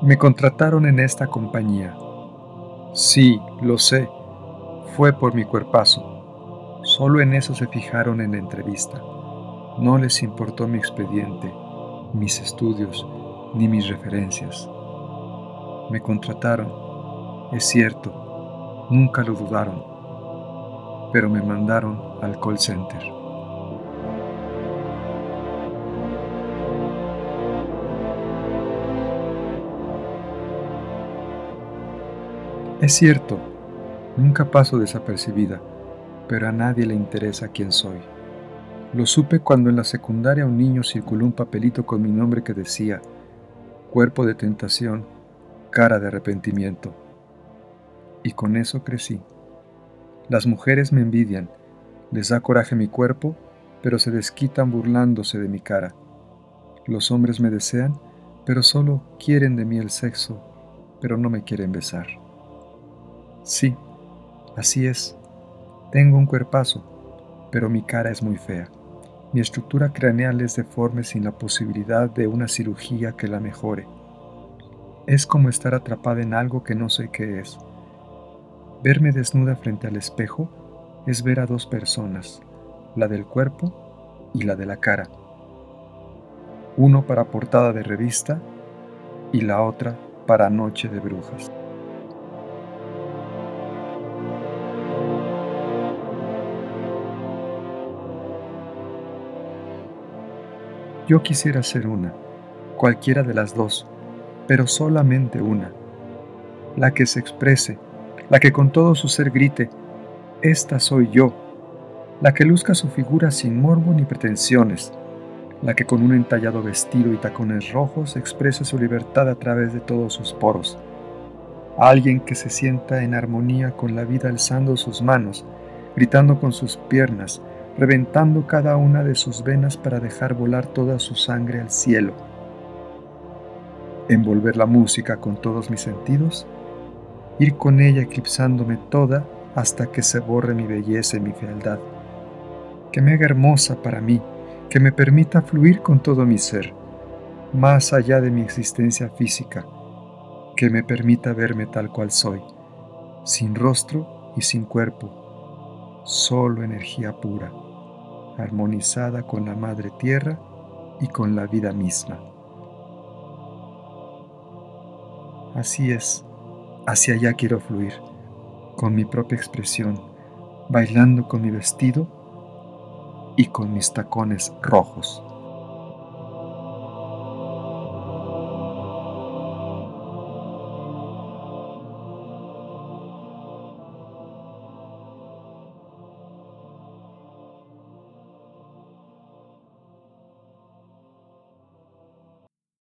Me contrataron en esta compañía. Sí, lo sé, fue por mi cuerpazo. Solo en eso se fijaron en la entrevista. No les importó mi expediente, mis estudios, ni mis referencias. Me contrataron, es cierto, nunca lo dudaron, pero me mandaron al call center. Es cierto, nunca paso desapercibida, pero a nadie le interesa quién soy. Lo supe cuando en la secundaria un niño circuló un papelito con mi nombre que decía, cuerpo de tentación, cara de arrepentimiento. Y con eso crecí. Las mujeres me envidian, les da coraje mi cuerpo, pero se desquitan burlándose de mi cara. Los hombres me desean, pero solo quieren de mí el sexo, pero no me quieren besar. Sí, así es. Tengo un cuerpazo, pero mi cara es muy fea. Mi estructura craneal es deforme sin la posibilidad de una cirugía que la mejore. Es como estar atrapada en algo que no sé qué es. Verme desnuda frente al espejo es ver a dos personas, la del cuerpo y la de la cara. Uno para portada de revista y la otra para noche de brujas. Yo quisiera ser una, cualquiera de las dos, pero solamente una, la que se exprese, la que con todo su ser grite, esta soy yo, la que luzca su figura sin morbo ni pretensiones, la que con un entallado vestido y tacones rojos exprese su libertad a través de todos sus poros, alguien que se sienta en armonía con la vida alzando sus manos, gritando con sus piernas, reventando cada una de sus venas para dejar volar toda su sangre al cielo. Envolver la música con todos mis sentidos, ir con ella eclipsándome toda hasta que se borre mi belleza y mi fealdad, que me haga hermosa para mí, que me permita fluir con todo mi ser, más allá de mi existencia física, que me permita verme tal cual soy, sin rostro y sin cuerpo, solo energía pura armonizada con la Madre Tierra y con la vida misma. Así es, hacia allá quiero fluir, con mi propia expresión, bailando con mi vestido y con mis tacones rojos.